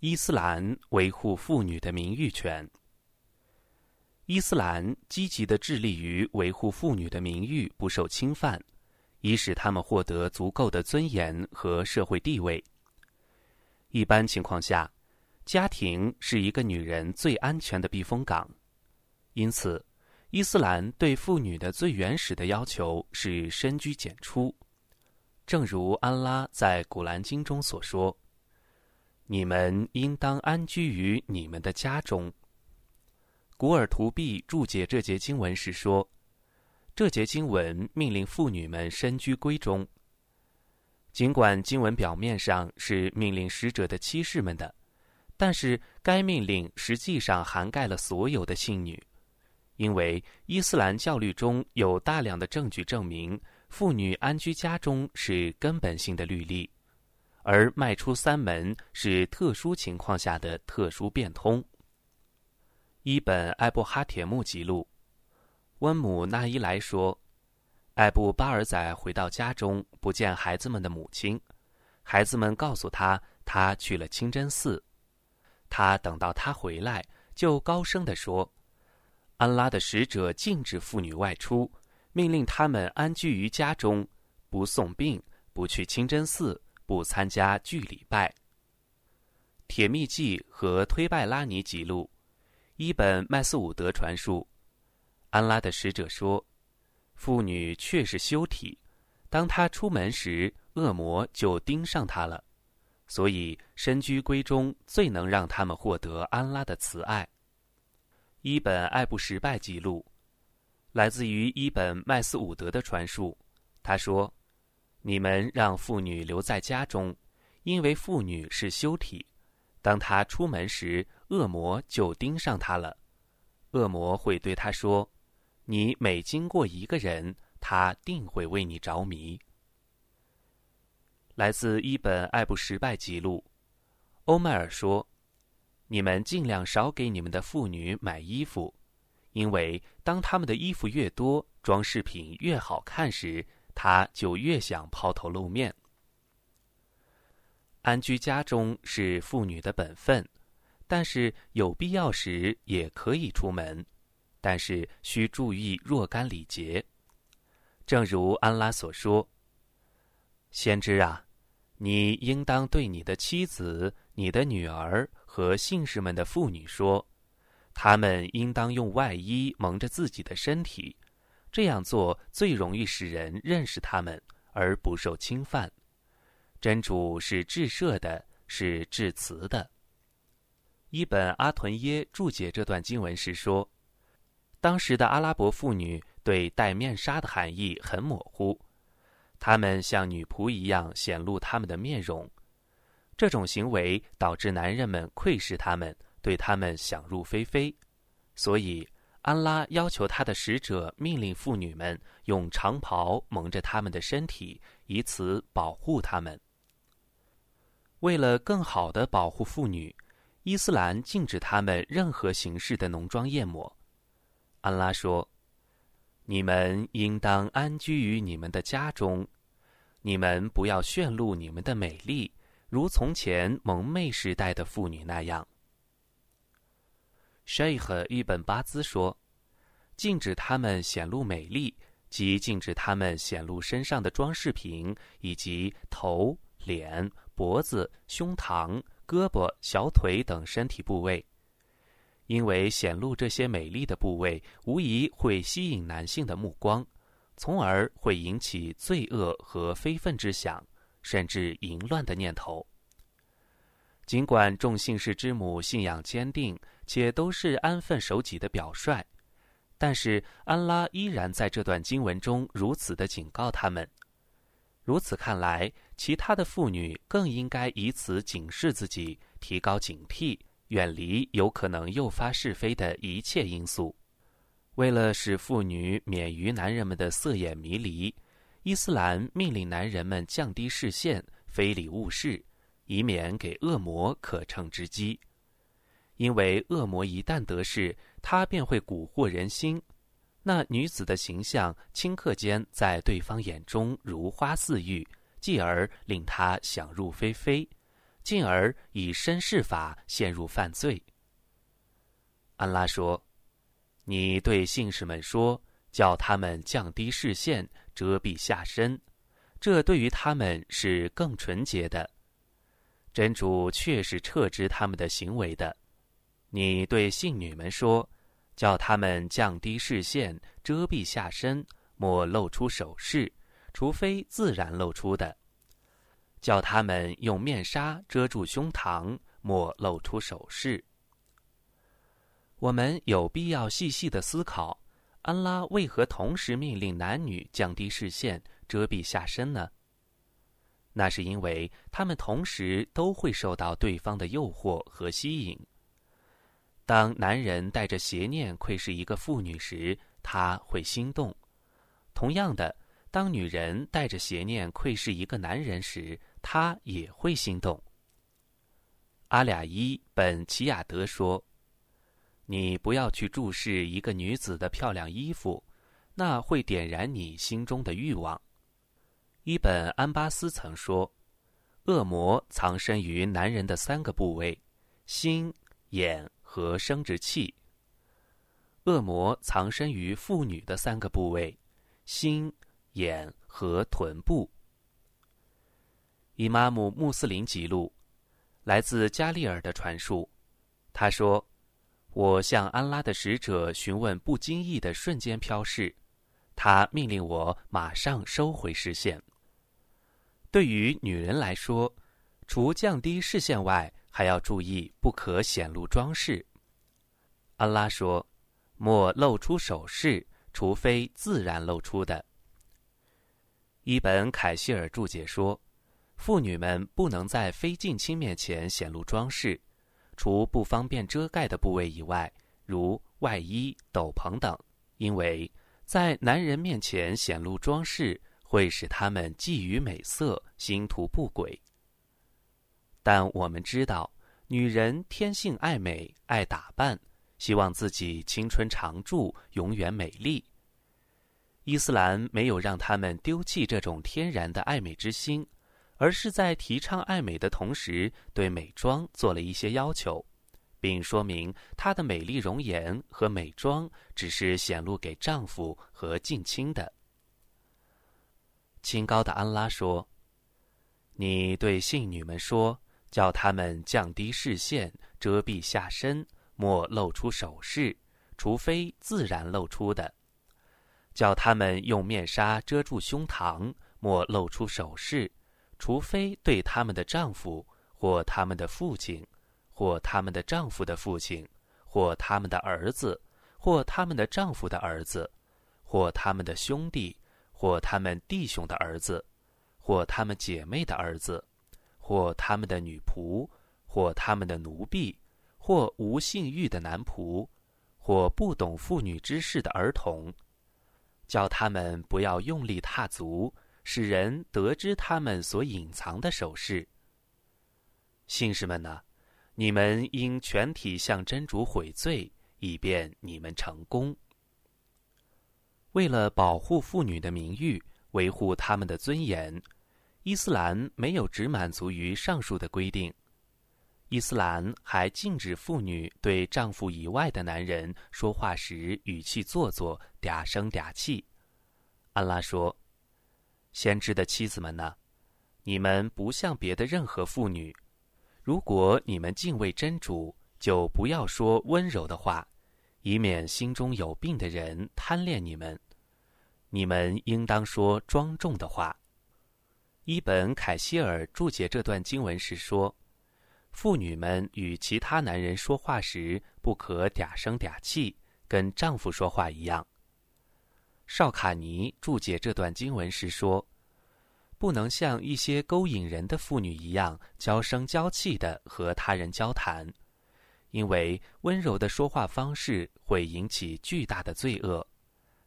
伊斯兰维护妇女的名誉权。伊斯兰积极的致力于维护妇女的名誉不受侵犯，以使她们获得足够的尊严和社会地位。一般情况下，家庭是一个女人最安全的避风港，因此，伊斯兰对妇女的最原始的要求是深居简出，正如安拉在古兰经中所说。你们应当安居于你们的家中。古尔图毕注解这节经文时说：“这节经文命令妇女们身居闺中。尽管经文表面上是命令使者的妻室们的，但是该命令实际上涵盖了所有的信女，因为伊斯兰教律中有大量的证据证明，妇女安居家中是根本性的律例。”而迈出三门是特殊情况下的特殊变通。一本艾布哈铁木记录，温姆纳伊莱说，艾布巴尔仔回到家中不见孩子们的母亲，孩子们告诉他他去了清真寺。他等到他回来，就高声地说：“安拉的使者禁止妇女外出，命令他们安居于家中，不送病，不去清真寺。”不参加聚礼拜。铁密记和推拜拉尼记录，一本麦斯伍德传述，安拉的使者说：“妇女确是修体，当她出门时，恶魔就盯上她了。所以身居闺中最能让他们获得安拉的慈爱。”一本艾布什拜记录，来自于一本麦斯伍德的传述，他说。你们让妇女留在家中，因为妇女是修体。当她出门时，恶魔就盯上她了。恶魔会对她说：“你每经过一个人，他定会为你着迷。”来自一本艾布什拜记录，欧迈尔说：“你们尽量少给你们的妇女买衣服，因为当他们的衣服越多，装饰品越好看时。”他就越想抛头露面。安居家中是妇女的本分，但是有必要时也可以出门，但是需注意若干礼节。正如安拉所说：“先知啊，你应当对你的妻子、你的女儿和信士们的妇女说，他们应当用外衣蒙着自己的身体。”这样做最容易使人认识他们而不受侵犯。真主是至赦的，是至慈的。伊本阿屯耶注解这段经文时说：“当时的阿拉伯妇女对戴面纱的含义很模糊，她们像女仆一样显露她们的面容。这种行为导致男人们窥视她们，对她们想入非非，所以。”安拉要求他的使者命令妇女们用长袍蒙着他们的身体，以此保护他们。为了更好的保护妇女，伊斯兰禁止他们任何形式的浓妆艳抹。安拉说：“你们应当安居于你们的家中，你们不要炫露你们的美丽，如从前蒙昧时代的妇女那样。” Sheikh 伊本巴兹说：“禁止他们显露美丽，即禁止他们显露身上的装饰品以及头、脸、脖子、胸膛、胳膊、小腿等身体部位，因为显露这些美丽的部位，无疑会吸引男性的目光，从而会引起罪恶和非分之想，甚至淫乱的念头。尽管众姓氏之母信仰坚定。”且都是安分守己的表率，但是安拉依然在这段经文中如此的警告他们。如此看来，其他的妇女更应该以此警示自己，提高警惕，远离有可能诱发是非的一切因素。为了使妇女免于男人们的色眼迷离，伊斯兰命令男人们降低视线，非礼勿视，以免给恶魔可乘之机。因为恶魔一旦得势，他便会蛊惑人心。那女子的形象顷刻间在对方眼中如花似玉，继而令他想入非非，进而以身试法陷入犯罪。安拉说：“你对信士们说，叫他们降低视线，遮蔽下身，这对于他们是更纯洁的。真主确是撤之他们的行为的。你对信女们说，叫他们降低视线，遮蔽下身，莫露出首饰，除非自然露出的。叫他们用面纱遮住胸膛，莫露出首饰。”我们有必要细细的思考，安拉为何同时命令男女降低视线、遮蔽下身呢？那是因为他们同时都会受到对方的诱惑和吸引。当男人带着邪念窥视一个妇女时，他会心动；同样的，当女人带着邪念窥视一个男人时，他也会心动。阿俩伊本齐亚德说。你不要去注视一个女子的漂亮衣服，那会点燃你心中的欲望。伊本安巴斯曾说：“恶魔藏身于男人的三个部位：心、眼和生殖器。恶魔藏身于妇女的三个部位：心、眼和臀部。”伊玛目穆斯林记录，来自加利尔的传述，他说。我向安拉的使者询问不经意的瞬间飘逝，他命令我马上收回视线。对于女人来说，除降低视线外，还要注意不可显露装饰。安拉说：“莫露出首饰，除非自然露出的。”一本凯希尔注解说：“妇女们不能在非近亲面前显露装饰。”除不方便遮盖的部位以外，如外衣、斗篷等，因为在男人面前显露装饰，会使他们觊觎美色，心图不轨。但我们知道，女人天性爱美、爱打扮，希望自己青春常驻、永远美丽。伊斯兰没有让他们丢弃这种天然的爱美之心。而是在提倡爱美的同时，对美妆做了一些要求，并说明她的美丽容颜和美妆只是显露给丈夫和近亲的。清高的安拉说：“你对信女们说，叫他们降低视线，遮蔽下身，莫露出首饰，除非自然露出的；叫他们用面纱遮住胸膛，莫露出首饰。”除非对他们的丈夫，或他们的父亲，或他们的丈夫的父亲，或他们的儿子，或他们的丈夫的儿子，或他们的兄弟，或他们弟兄的儿子，或他们姐妹的儿子，或他们的女仆，或他们的奴婢，或无性欲的男仆，或不懂妇女之事的儿童，叫他们不要用力踏足。使人得知他们所隐藏的首饰。信士们呢，你们应全体向真主悔罪，以便你们成功。为了保护妇女的名誉，维护他们的尊严，伊斯兰没有只满足于上述的规定。伊斯兰还禁止妇女对丈夫以外的男人说话时语气做作、嗲声嗲气。安拉说。先知的妻子们呢？你们不像别的任何妇女。如果你们敬畏真主，就不要说温柔的话，以免心中有病的人贪恋你们。你们应当说庄重的话。伊本凯希尔注解这段经文时说：“妇女们与其他男人说话时，不可嗲声嗲气，跟丈夫说话一样。”绍卡尼注解这段经文时说：“不能像一些勾引人的妇女一样娇声娇气的和他人交谈，因为温柔的说话方式会引起巨大的罪恶，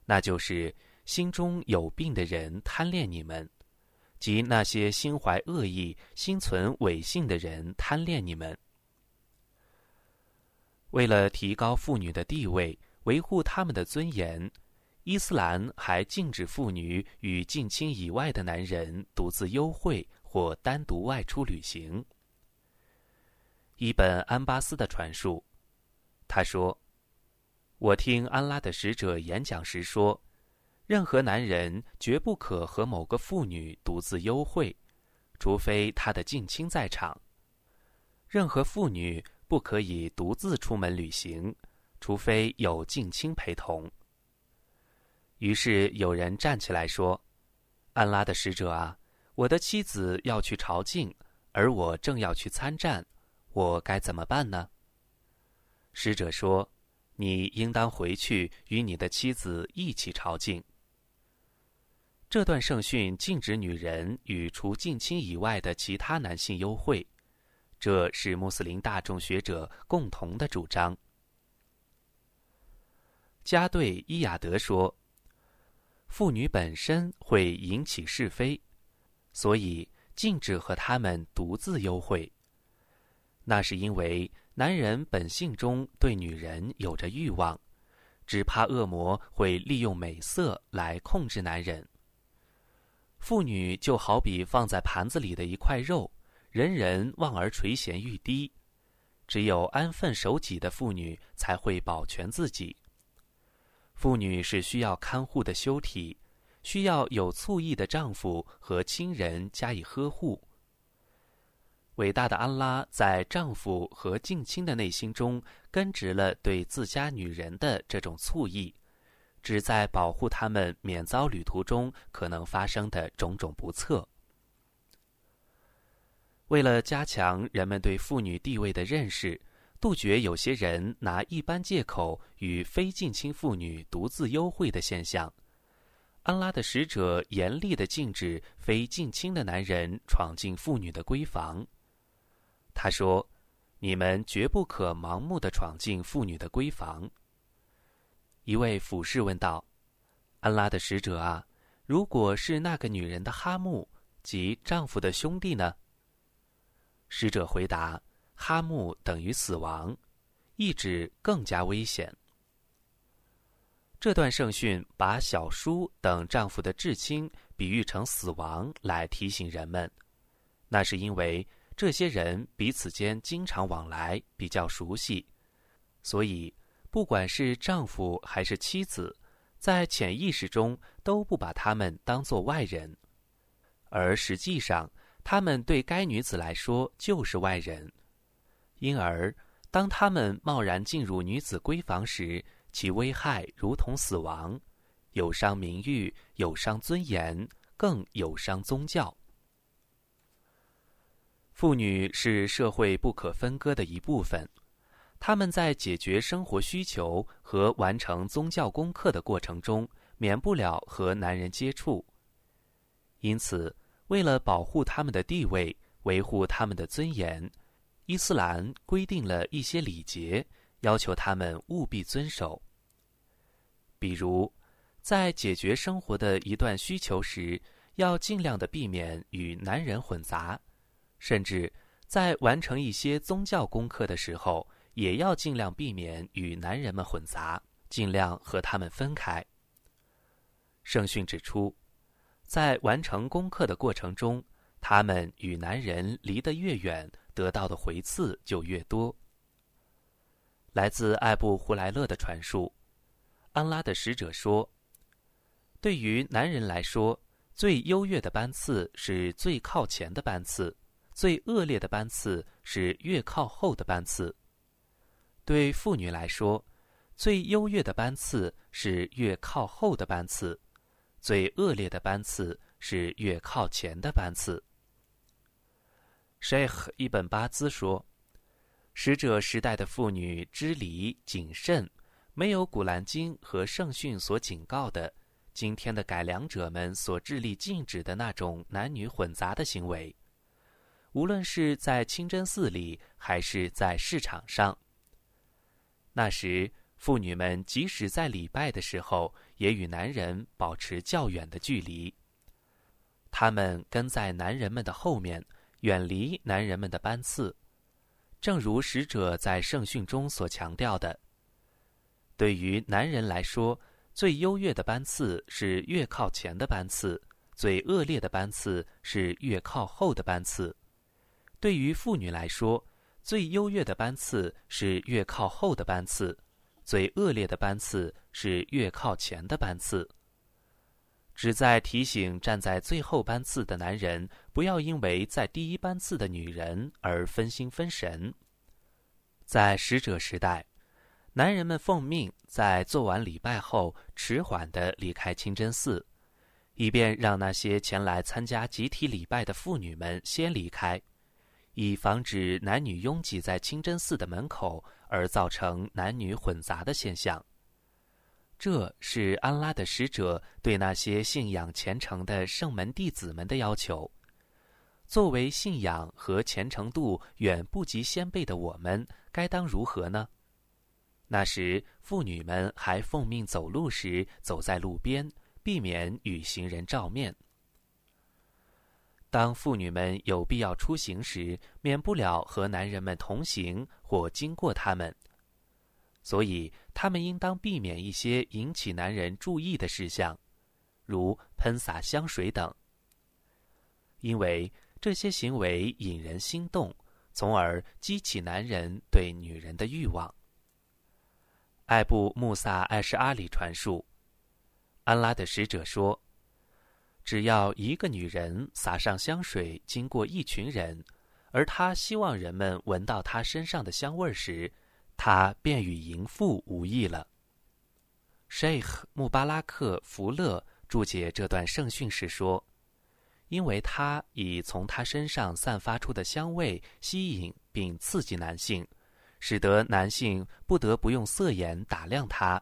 那就是心中有病的人贪恋你们，及那些心怀恶意、心存伪信的人贪恋你们。为了提高妇女的地位，维护他们的尊严。”伊斯兰还禁止妇女与近亲以外的男人独自幽会或单独外出旅行。伊本安巴斯的传述。他说：“我听安拉的使者演讲时说，任何男人绝不可和某个妇女独自幽会，除非他的近亲在场；任何妇女不可以独自出门旅行，除非有近亲陪同。”于是有人站起来说：“安拉的使者啊，我的妻子要去朝觐，而我正要去参战，我该怎么办呢？”使者说：“你应当回去与你的妻子一起朝觐。”这段圣训禁止女人与除近亲以外的其他男性幽会，这是穆斯林大众学者共同的主张。加对伊雅德说。妇女本身会引起是非，所以禁止和他们独自幽会。那是因为男人本性中对女人有着欲望，只怕恶魔会利用美色来控制男人。妇女就好比放在盘子里的一块肉，人人望而垂涎欲滴，只有安分守己的妇女才会保全自己。妇女是需要看护的修体，需要有醋意的丈夫和亲人加以呵护。伟大的安拉在丈夫和近亲的内心中根植了对自家女人的这种醋意，旨在保护他们免遭旅途中可能发生的种种不测。为了加强人们对妇女地位的认识。杜绝有些人拿一般借口与非近亲妇女独自幽会的现象，安拉的使者严厉的禁止非近亲的男人闯进妇女的闺房。他说：“你们绝不可盲目的闯进妇女的闺房。”一位俯视问道：“安拉的使者啊，如果是那个女人的哈木及丈夫的兄弟呢？”使者回答。哈木等于死亡，意指更加危险。这段圣训把小叔等丈夫的至亲比喻成死亡，来提醒人们，那是因为这些人彼此间经常往来，比较熟悉，所以不管是丈夫还是妻子，在潜意识中都不把他们当作外人，而实际上他们对该女子来说就是外人。因而，当他们贸然进入女子闺房时，其危害如同死亡，有伤名誉，有伤尊严，更有伤宗教。妇女是社会不可分割的一部分，他们在解决生活需求和完成宗教功课的过程中，免不了和男人接触。因此，为了保护他们的地位，维护他们的尊严。伊斯兰规定了一些礼节，要求他们务必遵守。比如，在解决生活的一段需求时，要尽量的避免与男人混杂；甚至在完成一些宗教功课的时候，也要尽量避免与男人们混杂，尽量和他们分开。圣训指出，在完成功课的过程中，他们与男人离得越远。得到的回赐就越多。来自艾布胡莱勒的传述，安拉的使者说：“对于男人来说，最优越的班次是最靠前的班次；最恶劣的班次是越靠后的班次。对妇女来说，最优越的班次是越靠后的班次；最恶劣的班次是越靠前的班次。” Sheikh 伊本巴兹说：“使者时代的妇女知礼谨慎，没有古兰经和圣训所警告的，今天的改良者们所致力禁止的那种男女混杂的行为。无论是在清真寺里，还是在市场上，那时妇女们即使在礼拜的时候，也与男人保持较远的距离。他们跟在男人们的后面。”远离男人们的班次，正如使者在圣训中所强调的。对于男人来说，最优越的班次是越靠前的班次；最恶劣的班次是越靠后的班次。对于妇女来说，最优越的班次是越靠后的班次，最恶劣的班次是越靠前的班次。旨在提醒站在最后班次的男人，不要因为在第一班次的女人而分心分神。在使者时代，男人们奉命在做完礼拜后迟缓地离开清真寺，以便让那些前来参加集体礼拜的妇女们先离开，以防止男女拥挤在清真寺的门口而造成男女混杂的现象。这是安拉的使者对那些信仰虔诚的圣门弟子们的要求。作为信仰和虔诚度远不及先辈的我们，该当如何呢？那时，妇女们还奉命走路时走在路边，避免与行人照面。当妇女们有必要出行时，免不了和男人们同行或经过他们。所以，他们应当避免一些引起男人注意的事项，如喷洒香水等，因为这些行为引人心动，从而激起男人对女人的欲望。艾布穆萨艾什阿里传述，安拉的使者说：“只要一个女人洒上香水经过一群人，而她希望人们闻到她身上的香味时。”她便与淫妇无异了。Sheikh 穆巴拉克福勒注解这段圣训时说：“因为她以从她身上散发出的香味吸引并刺激男性，使得男性不得不用色眼打量她。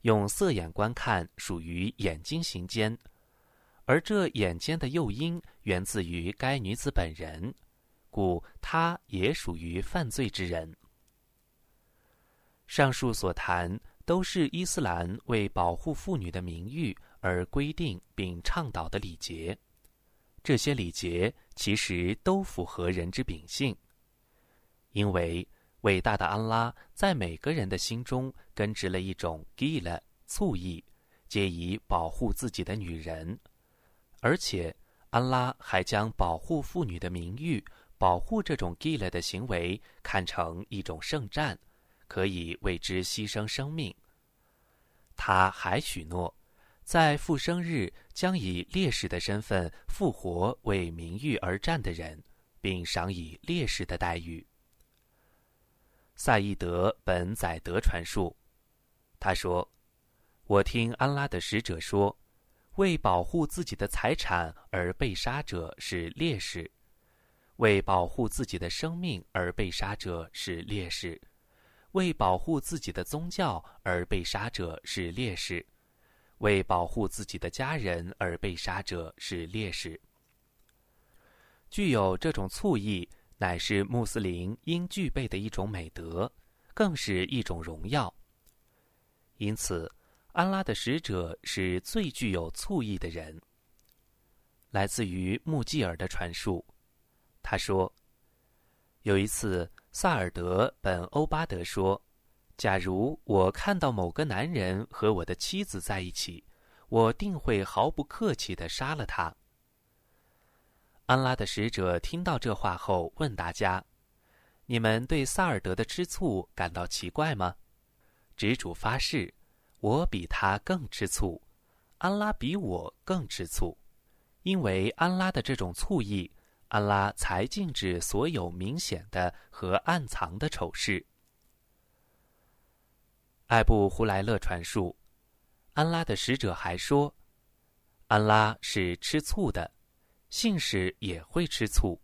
用色眼观看属于眼睛行间，而这眼尖的诱因源自于该女子本人，故她也属于犯罪之人。”上述所谈都是伊斯兰为保护妇女的名誉而规定并倡导的礼节，这些礼节其实都符合人之秉性，因为伟大的安拉在每个人的心中根植了一种 gila 醋意，皆以保护自己的女人，而且安拉还将保护妇女的名誉、保护这种 gila 的行为看成一种圣战。可以为之牺牲生命。他还许诺，在复生日将以烈士的身份复活为名誉而战的人，并赏以烈士的待遇。赛义德本宰德传述，他说：“我听安拉的使者说，为保护自己的财产而被杀者是烈士；为保护自己的生命而被杀者是烈士。”为保护自己的宗教而被杀者是烈士，为保护自己的家人而被杀者是烈士。具有这种醋意，乃是穆斯林应具备的一种美德，更是一种荣耀。因此，安拉的使者是最具有醋意的人。来自于穆继尔的传述，他说：“有一次。”萨尔德本欧巴德说：“假如我看到某个男人和我的妻子在一起，我定会毫不客气地杀了他。”安拉的使者听到这话后问大家：“你们对萨尔德的吃醋感到奇怪吗？”执主发誓：“我比他更吃醋，安拉比我更吃醋，因为安拉的这种醋意。”安拉才禁止所有明显的和暗藏的丑事。艾布胡莱勒传述，安拉的使者还说，安拉是吃醋的，信使也会吃醋。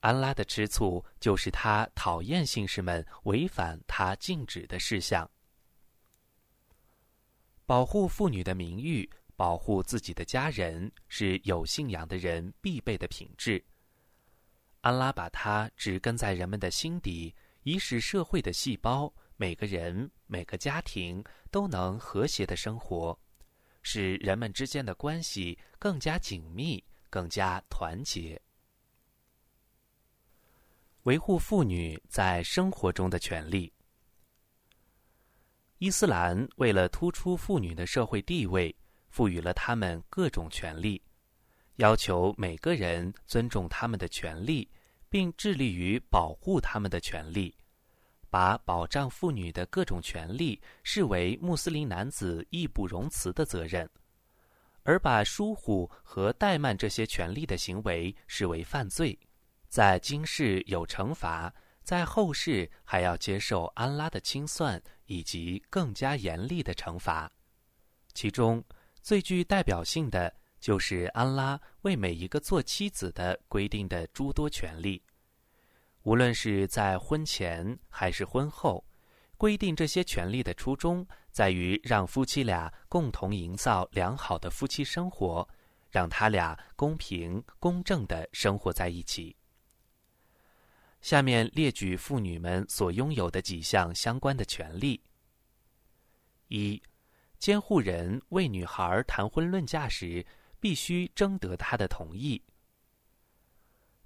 安拉的吃醋就是他讨厌信士们违反他禁止的事项。保护妇女的名誉。保护自己的家人是有信仰的人必备的品质。安拉把它植根在人们的心底，以使社会的细胞、每个人、每个家庭都能和谐的生活，使人们之间的关系更加紧密、更加团结。维护妇女在生活中的权利。伊斯兰为了突出妇女的社会地位。赋予了他们各种权利，要求每个人尊重他们的权利，并致力于保护他们的权利，把保障妇女的各种权利视为穆斯林男子义不容辞的责任，而把疏忽和怠慢这些权利的行为视为犯罪，在今世有惩罚，在后世还要接受安拉的清算以及更加严厉的惩罚。其中最具代表性的。就是安拉为每一个做妻子的规定的诸多权利，无论是在婚前还是婚后，规定这些权利的初衷在于让夫妻俩共同营造良好的夫妻生活，让他俩公平公正的生活在一起。下面列举妇女们所拥有的几项相关的权利：一，监护人为女孩谈婚论嫁时。必须征得她的同意。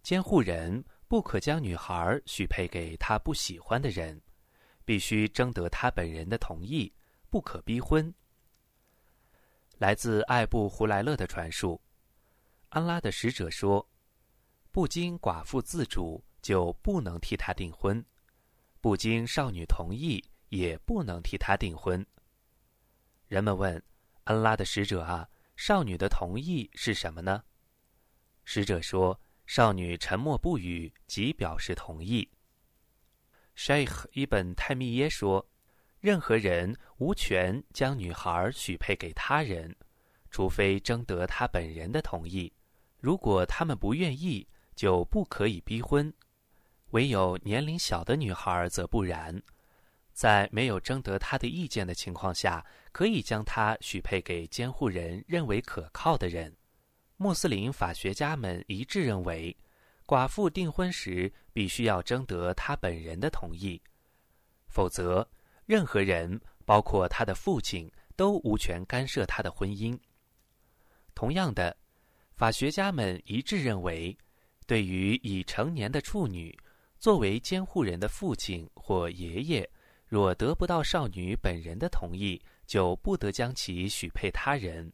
监护人不可将女孩许配给他不喜欢的人，必须征得他本人的同意，不可逼婚。来自艾布胡莱勒的传述，安拉的使者说：“不经寡妇自主，就不能替她订婚；不经少女同意，也不能替她订婚。”人们问安拉的使者啊。少女的同意是什么呢？使者说：“少女沉默不语，即表示同意。” Sheikh 伊本泰密耶说：“任何人无权将女孩许配给他人，除非征得他本人的同意。如果他们不愿意，就不可以逼婚。唯有年龄小的女孩则不然。”在没有征得她的意见的情况下，可以将她许配给监护人认为可靠的人。穆斯林法学家们一致认为，寡妇订婚时必须要征得她本人的同意，否则任何人，包括他的父亲，都无权干涉他的婚姻。同样的，法学家们一致认为，对于已成年的处女，作为监护人的父亲或爷爷。若得不到少女本人的同意，就不得将其许配他人。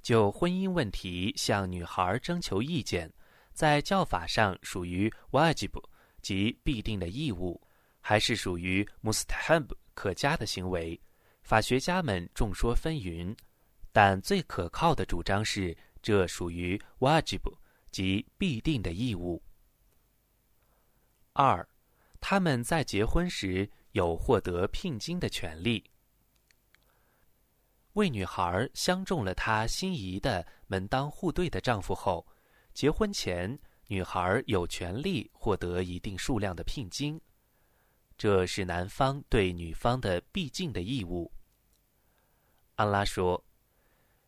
就婚姻问题向女孩征求意见，在教法上属于 wajib 即必定的义务，还是属于 mustahab 可加的行为？法学家们众说纷纭，但最可靠的主张是，这属于 wajib 即必定的义务。二。他们在结婚时有获得聘金的权利。为女孩相中了她心仪的门当户对的丈夫后，结婚前女孩有权利获得一定数量的聘金，这是男方对女方的必尽的义务。安拉说：“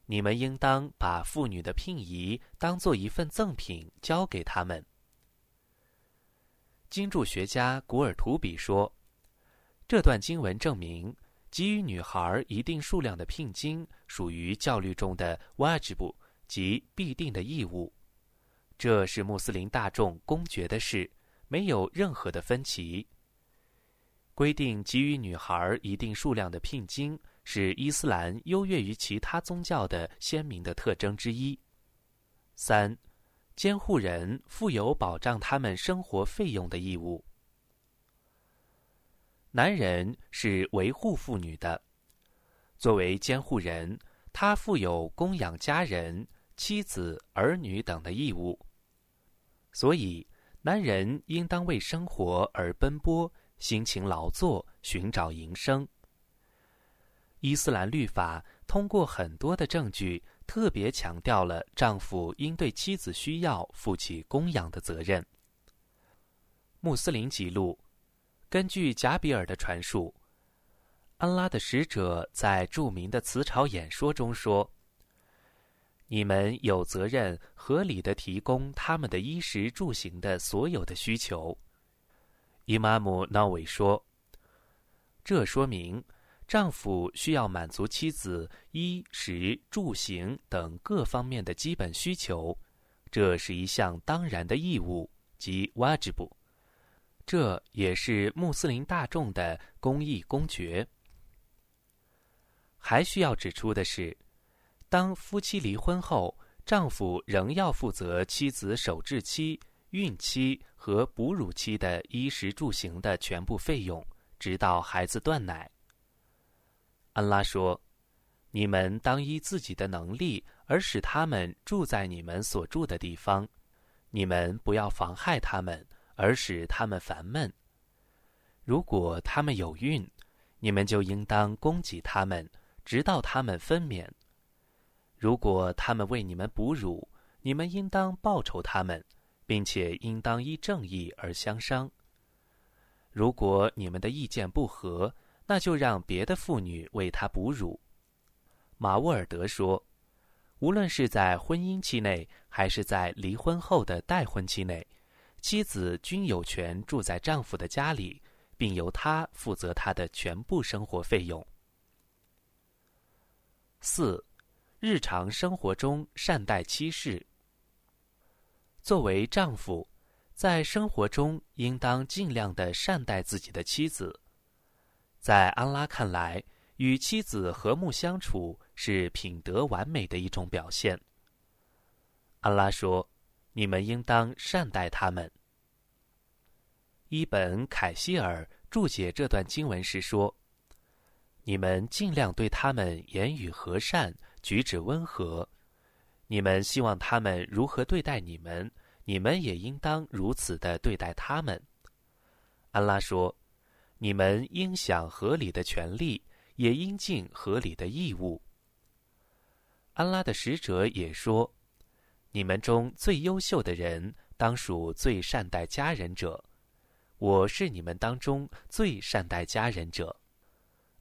你们应当把妇女的聘仪当做一份赠品交给他们。”经注学家古尔图比说：“这段经文证明，给予女孩一定数量的聘金属于教律中的 wajib，即必定的义务。这是穆斯林大众公决的事，没有任何的分歧。规定给予女孩一定数量的聘金，是伊斯兰优越于其他宗教的鲜明的特征之一。”三。监护人负有保障他们生活费用的义务。男人是维护妇女的，作为监护人，他负有供养家人、妻子、儿女等的义务。所以，男人应当为生活而奔波，辛勤劳作，寻找营生。伊斯兰律法通过很多的证据。特别强调了丈夫应对妻子需要负起供养的责任。穆斯林记录，根据贾比尔的传述，安拉的使者在著名的辞朝演说中说：“你们有责任合理的提供他们的衣食住行的所有的需求。”伊玛目纳韦说：“这说明。”丈夫需要满足妻子衣食住行等各方面的基本需求，这是一项当然的义务，即 wajib。这也是穆斯林大众的公义公爵。还需要指出的是，当夫妻离婚后，丈夫仍要负责妻子守制期孕期和哺乳期的衣食住行的全部费用，直到孩子断奶。安拉说：“你们当依自己的能力而使他们住在你们所住的地方，你们不要妨害他们，而使他们烦闷。如果他们有孕，你们就应当供给他们，直到他们分娩。如果他们为你们哺乳，你们应当报酬他们。”并且应当依正义而相商。如果你们的意见不合，那就让别的妇女为他哺乳。马沃尔德说：“无论是在婚姻期内，还是在离婚后的待婚期内，妻子均有权住在丈夫的家里，并由他负责他的全部生活费用。”四，日常生活中善待妻室。作为丈夫，在生活中应当尽量的善待自己的妻子。在安拉看来，与妻子和睦相处是品德完美的一种表现。安拉说：“你们应当善待他们。”伊本·凯希尔注解这段经文时说：“你们尽量对他们言语和善，举止温和。”你们希望他们如何对待你们，你们也应当如此的对待他们。安拉说：“你们应享合理的权利，也应尽合理的义务。”安拉的使者也说：“你们中最优秀的人，当属最善待家人者。我是你们当中最善待家人者。”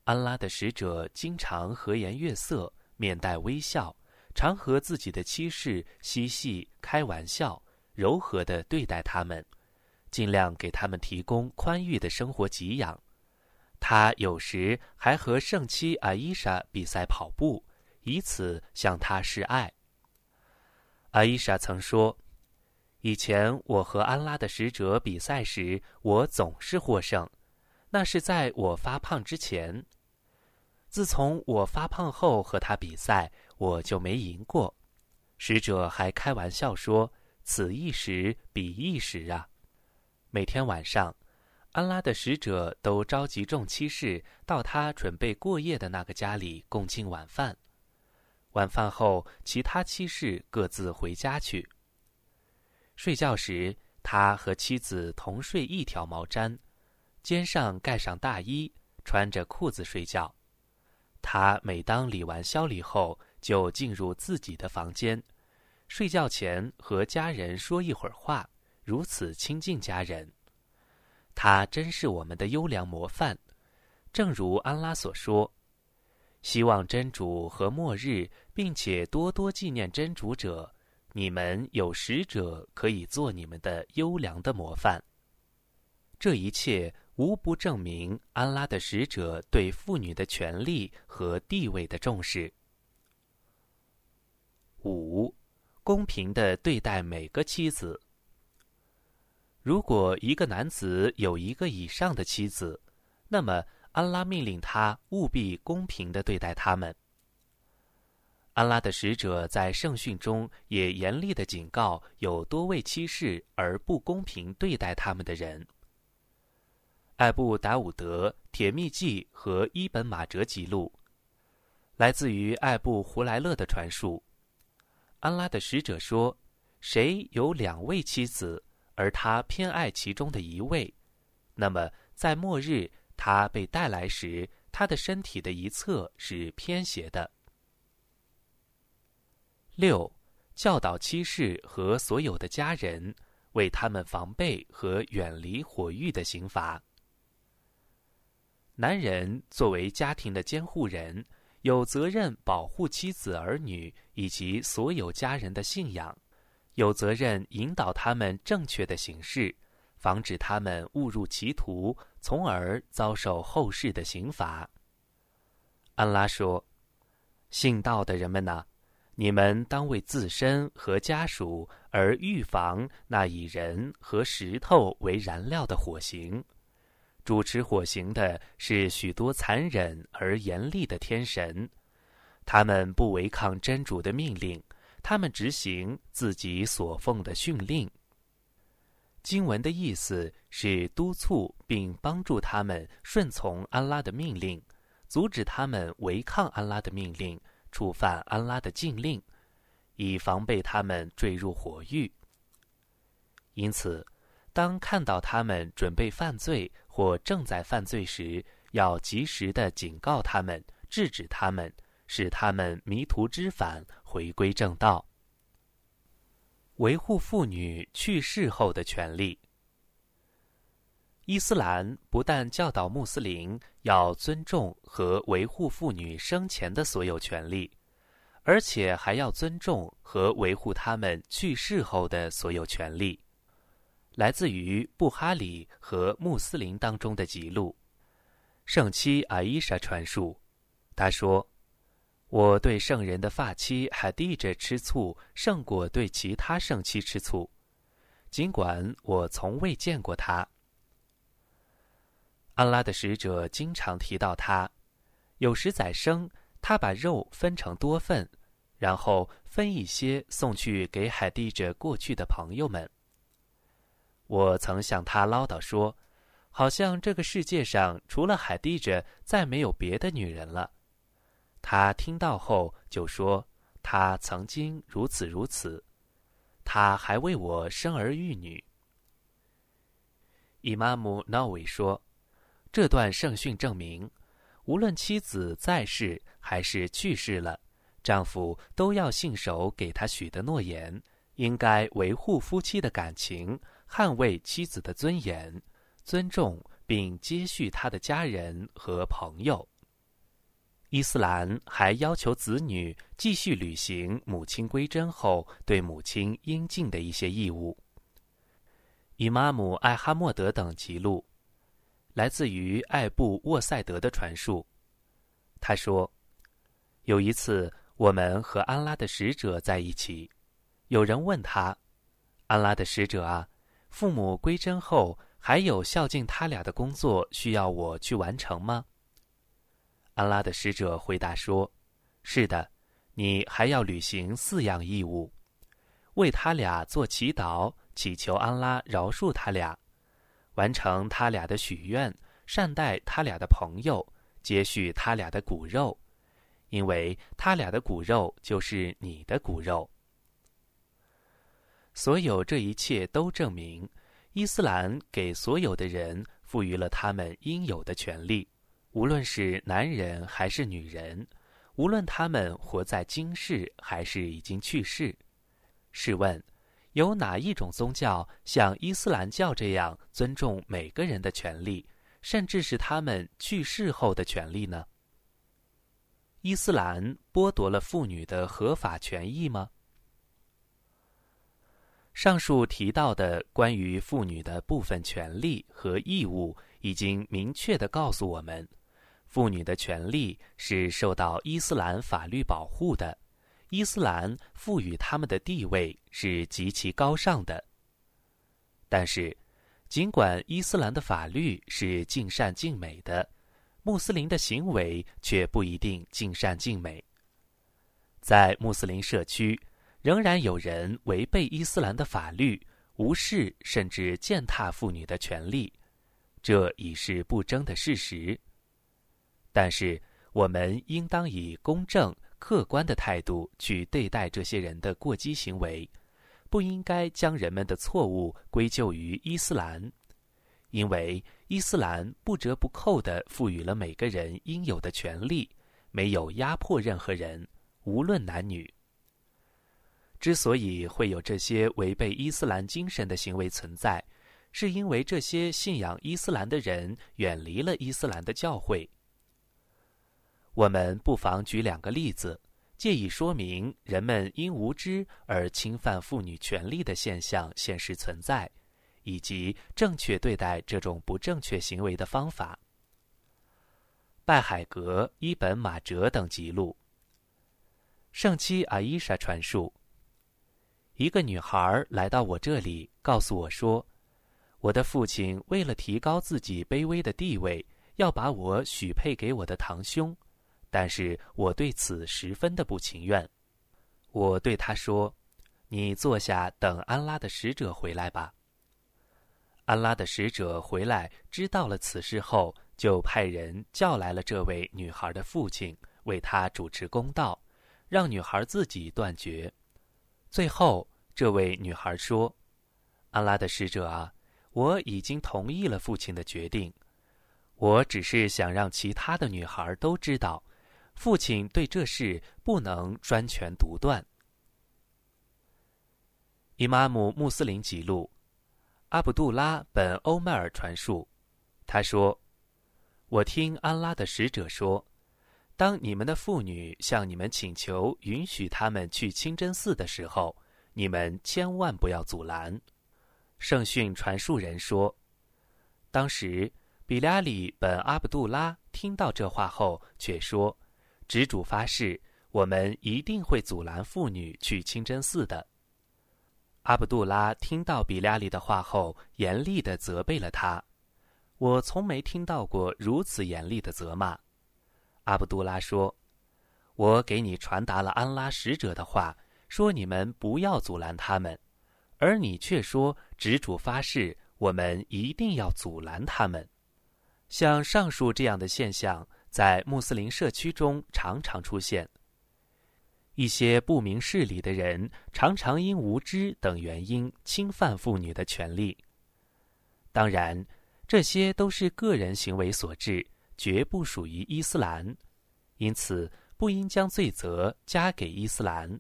安拉的使者经常和颜悦色，面带微笑。常和自己的妻室嬉戏、开玩笑，柔和的对待他们，尽量给他们提供宽裕的生活给养。他有时还和圣妻阿伊莎比赛跑步，以此向她示爱。阿伊莎曾说：“以前我和安拉的使者比赛时，我总是获胜，那是在我发胖之前。自从我发胖后和他比赛。”我就没赢过。使者还开玩笑说：“此一时，彼一时啊！”每天晚上，安拉的使者都召集众妻室到他准备过夜的那个家里共进晚饭。晚饭后，其他妻室各自回家去。睡觉时，他和妻子同睡一条毛毡，肩上盖上大衣，穿着裤子睡觉。他每当理完宵礼后，就进入自己的房间，睡觉前和家人说一会儿话，如此亲近家人。他真是我们的优良模范，正如安拉所说：“希望真主和末日，并且多多纪念真主者，你们有使者可以做你们的优良的模范。”这一切无不证明安拉的使者对妇女的权利和地位的重视。五，公平的对待每个妻子。如果一个男子有一个以上的妻子，那么安拉命令他务必公平的对待他们。安拉的使者在圣训中也严厉的警告有多位妻室而不公平对待他们的人。艾布达伍德、铁密记和伊本马哲记录，来自于艾布胡莱勒的传述。安拉的使者说：“谁有两位妻子，而他偏爱其中的一位，那么在末日他被带来时，他的身体的一侧是偏斜的。”六，教导妻室和所有的家人，为他们防备和远离火狱的刑罚。男人作为家庭的监护人。有责任保护妻子儿女以及所有家人的信仰，有责任引导他们正确的行事，防止他们误入歧途，从而遭受后世的刑罚。安拉说：“信道的人们呐，你们当为自身和家属而预防那以人和石头为燃料的火刑。”主持火刑的是许多残忍而严厉的天神，他们不违抗真主的命令，他们执行自己所奉的训令。经文的意思是督促并帮助他们顺从安拉的命令，阻止他们违抗安拉的命令，触犯安拉的禁令，以防备他们坠入火狱。因此，当看到他们准备犯罪或正在犯罪时，要及时的警告他们，制止他们，使他们迷途知返，回归正道。维护妇女去世后的权利。伊斯兰不但教导穆斯林要尊重和维护妇女生前的所有权利，而且还要尊重和维护他们去世后的所有权利。来自于布哈里和穆斯林当中的记录，圣妻阿伊莎传述，他说。我对圣人的发妻还蒂着吃醋，胜过对其他圣妻吃醋，尽管我从未见过他。安拉的使者经常提到他，有时宰生，他把肉分成多份，然后分一些送去给海蒂着过去的朋友们。我曾向他唠叨说，好像这个世界上除了海蒂着，再没有别的女人了。他听到后就说：“他曾经如此如此，他还为我生儿育女。”伊玛目纳维说：“这段圣训证明，无论妻子在世还是去世了，丈夫都要信守给他许的诺言，应该维护夫妻的感情，捍卫妻子的尊严，尊重并接续他的家人和朋友。”伊斯兰还要求子女继续履行母亲归真后对母亲应尽的一些义务。伊玛姆艾哈默德等记录，来自于艾布沃塞德的传述。他说：“有一次，我们和安拉的使者在一起，有人问他：‘安拉的使者啊，父母归真后，还有孝敬他俩的工作需要我去完成吗？’”安拉的使者回答说：“是的，你还要履行四样义务：为他俩做祈祷，祈求安拉饶恕他俩；完成他俩的许愿，善待他俩的朋友，接续他俩的骨肉，因为他俩的骨肉就是你的骨肉。所有这一切都证明，伊斯兰给所有的人赋予了他们应有的权利。”无论是男人还是女人，无论他们活在今世还是已经去世，试问，有哪一种宗教像伊斯兰教这样尊重每个人的权利，甚至是他们去世后的权利呢？伊斯兰剥夺了妇女的合法权益吗？上述提到的关于妇女的部分权利和义务，已经明确的告诉我们。妇女的权利是受到伊斯兰法律保护的，伊斯兰赋予他们的地位是极其高尚的。但是，尽管伊斯兰的法律是尽善尽美的，穆斯林的行为却不一定尽善尽美。在穆斯林社区，仍然有人违背伊斯兰的法律，无视甚至践踏妇女的权利，这已是不争的事实。但是，我们应当以公正、客观的态度去对待这些人的过激行为，不应该将人们的错误归咎于伊斯兰，因为伊斯兰不折不扣地赋予了每个人应有的权利，没有压迫任何人，无论男女。之所以会有这些违背伊斯兰精神的行为存在，是因为这些信仰伊斯兰的人远离了伊斯兰的教诲。我们不妨举两个例子，借以说明人们因无知而侵犯妇女权利的现象现实存在，以及正确对待这种不正确行为的方法。拜海格、伊本马哲等记录，圣妻阿伊莎传述：一个女孩来到我这里，告诉我说，我的父亲为了提高自己卑微的地位，要把我许配给我的堂兄。但是我对此十分的不情愿。我对他说：“你坐下，等安拉的使者回来吧。”安拉的使者回来，知道了此事后，就派人叫来了这位女孩的父亲，为她主持公道，让女孩自己断绝。最后，这位女孩说：“安拉的使者啊，我已经同意了父亲的决定。我只是想让其他的女孩都知道，父亲对这事不能专权独断。”伊玛目穆斯林记录。阿卜杜拉本欧迈尔传述，他说：“我听安拉的使者说，当你们的妇女向你们请求允许他们去清真寺的时候，你们千万不要阻拦。”圣训传述人说：“当时比拉里本阿卜杜拉听到这话后，却说：‘执主发誓，我们一定会阻拦妇女去清真寺的。’”阿卜杜拉听到比拉里的话后，严厉地责备了他。我从没听到过如此严厉的责骂。阿卜杜拉说：“我给你传达了安拉使者的话，说你们不要阻拦他们，而你却说执主发誓，我们一定要阻拦他们。”像上述这样的现象，在穆斯林社区中常常出现。一些不明事理的人常常因无知等原因侵犯妇女的权利。当然，这些都是个人行为所致，绝不属于伊斯兰，因此不应将罪责加给伊斯兰。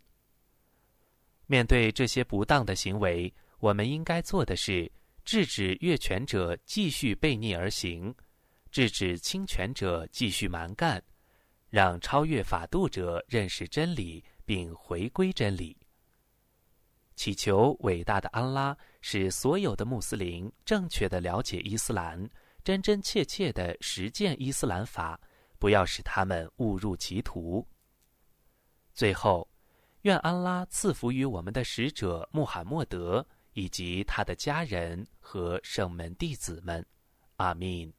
面对这些不当的行为，我们应该做的是制止越权者继续背逆而行，制止侵权者继续蛮干。让超越法度者认识真理并回归真理。祈求伟大的安拉使所有的穆斯林正确的了解伊斯兰，真真切切的实践伊斯兰法，不要使他们误入歧途。最后，愿安拉赐福于我们的使者穆罕默德以及他的家人和圣门弟子们，阿敏。